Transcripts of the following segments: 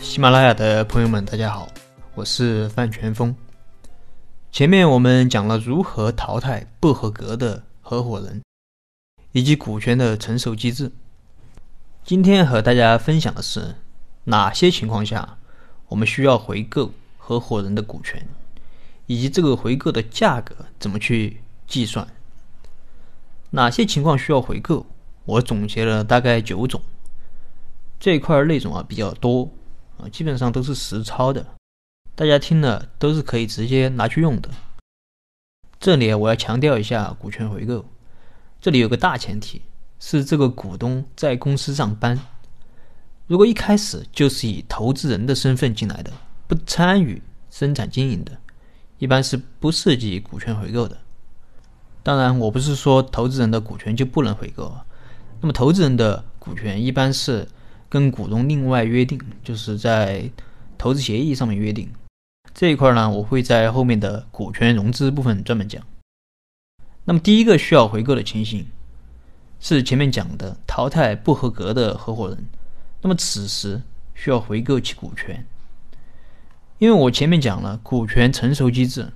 喜马拉雅的朋友们，大家好，我是范全峰。前面我们讲了如何淘汰不合格的合伙人，以及股权的成熟机制。今天和大家分享的是哪些情况下我们需要回购合伙人的股权，以及这个回购的价格怎么去计算。哪些情况需要回购？我总结了大概九种。这一块内容啊比较多啊，基本上都是实操的，大家听了都是可以直接拿去用的。这里我要强调一下股权回购，这里有个大前提是这个股东在公司上班，如果一开始就是以投资人的身份进来的，不参与生产经营的，一般是不涉及股权回购的。当然，我不是说投资人的股权就不能回购，那么投资人的股权一般是。跟股东另外约定，就是在投资协议上面约定这一块呢，我会在后面的股权融资部分专门讲。那么第一个需要回购的情形是前面讲的淘汰不合格的合伙人，那么此时需要回购其股权，因为我前面讲了股权成熟机制，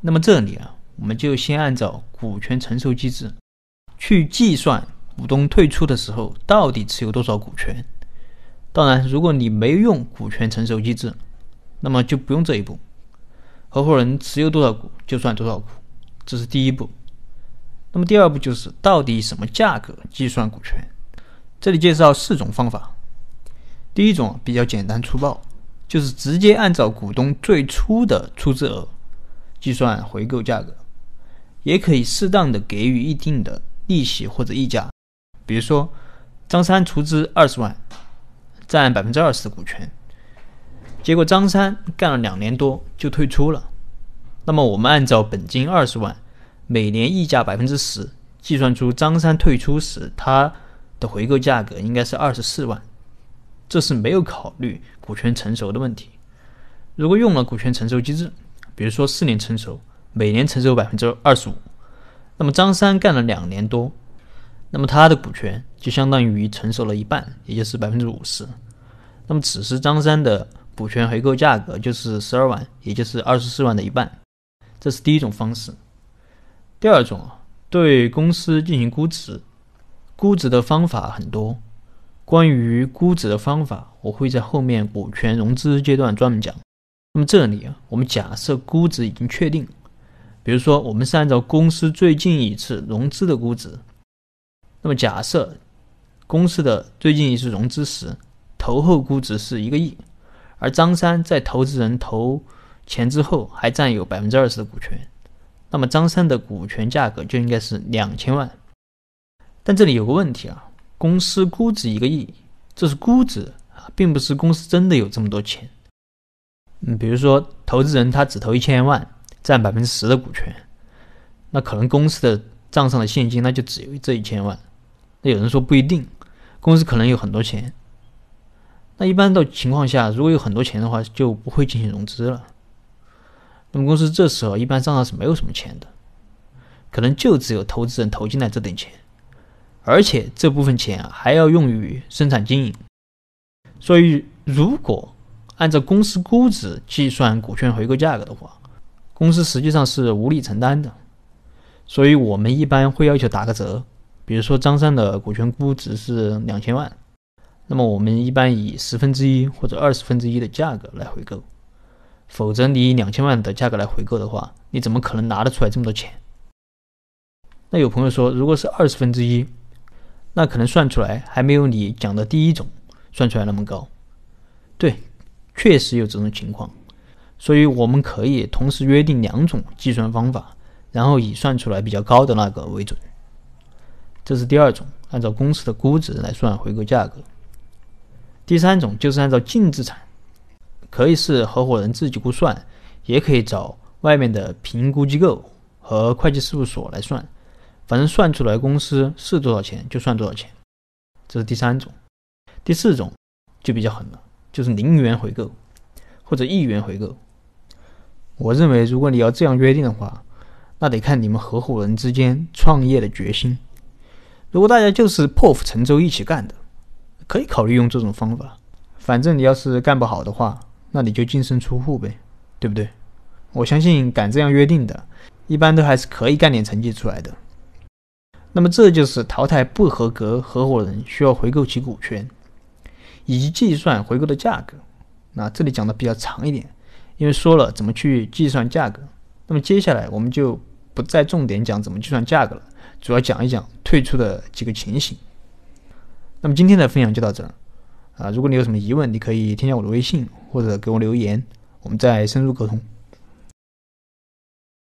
那么这里啊，我们就先按照股权成熟机制去计算股东退出的时候到底持有多少股权。当然，如果你没用股权成熟机制，那么就不用这一步。合伙人持有多少股就算多少股，这是第一步。那么第二步就是到底什么价格计算股权？这里介绍四种方法。第一种比较简单粗暴，就是直接按照股东最初的出资额计算回购价格，也可以适当的给予一定的利息或者溢价。比如说，张三出资二十万。占百分之二十的股权，结果张三干了两年多就退出了。那么我们按照本金二十万，每年溢价百分之十，计算出张三退出时他的回购价格应该是二十四万。这是没有考虑股权成熟的问题。如果用了股权成熟机制，比如说四年成熟，每年成熟百分之二十五，那么张三干了两年多。那么他的股权就相当于成熟了一半，也就是百分之五十。那么此时张三的股权回购价格就是十二万，也就是二十四万的一半。这是第一种方式。第二种啊，对公司进行估值，估值的方法很多。关于估值的方法，我会在后面股权融资阶段专门讲。那么这里啊，我们假设估值已经确定，比如说我们是按照公司最近一次融资的估值。那么假设公司的最近一次融资时，投后估值是一个亿，而张三在投资人投钱之后还占有百分之二十的股权，那么张三的股权价格就应该是两千万。但这里有个问题啊，公司估值一个亿，这是估值啊，并不是公司真的有这么多钱。嗯，比如说投资人他只投一千万，占百分之十的股权，那可能公司的账上的现金那就只有这一千万。那有人说不一定，公司可能有很多钱。那一般的情况下，如果有很多钱的话，就不会进行融资了。那么公司这时候一般账上是没有什么钱的，可能就只有投资人投进来这点钱，而且这部分钱还要用于生产经营。所以，如果按照公司估值计算股权回购价格的话，公司实际上是无力承担的。所以我们一般会要求打个折。比如说张三的股权估值是两千万，那么我们一般以十分之一或者二十分之一的价格来回购，否则你以两千万的价格来回购的话，你怎么可能拿得出来这么多钱？那有朋友说，如果是二十分之一，那可能算出来还没有你讲的第一种算出来那么高。对，确实有这种情况，所以我们可以同时约定两种计算方法，然后以算出来比较高的那个为准。这是第二种，按照公司的估值来算回购价格。第三种就是按照净资产，可以是合伙人自己估算，也可以找外面的评估机构和会计事务所来算，反正算出来公司是多少钱就算多少钱。这是第三种。第四种就比较狠了，就是零元回购或者一元回购。我认为，如果你要这样约定的话，那得看你们合伙人之间创业的决心。如果大家就是破釜沉舟一起干的，可以考虑用这种方法。反正你要是干不好的话，那你就净身出户呗，对不对？我相信敢这样约定的，一般都还是可以干点成绩出来的。那么这就是淘汰不合格合伙人需要回购其股权，以及计算回购的价格。那这里讲的比较长一点，因为说了怎么去计算价格。那么接下来我们就不再重点讲怎么计算价格了，主要讲一讲退出的几个情形。那么今天的分享就到这儿啊！如果你有什么疑问，你可以添加我的微信或者给我留言，我们再深入沟通。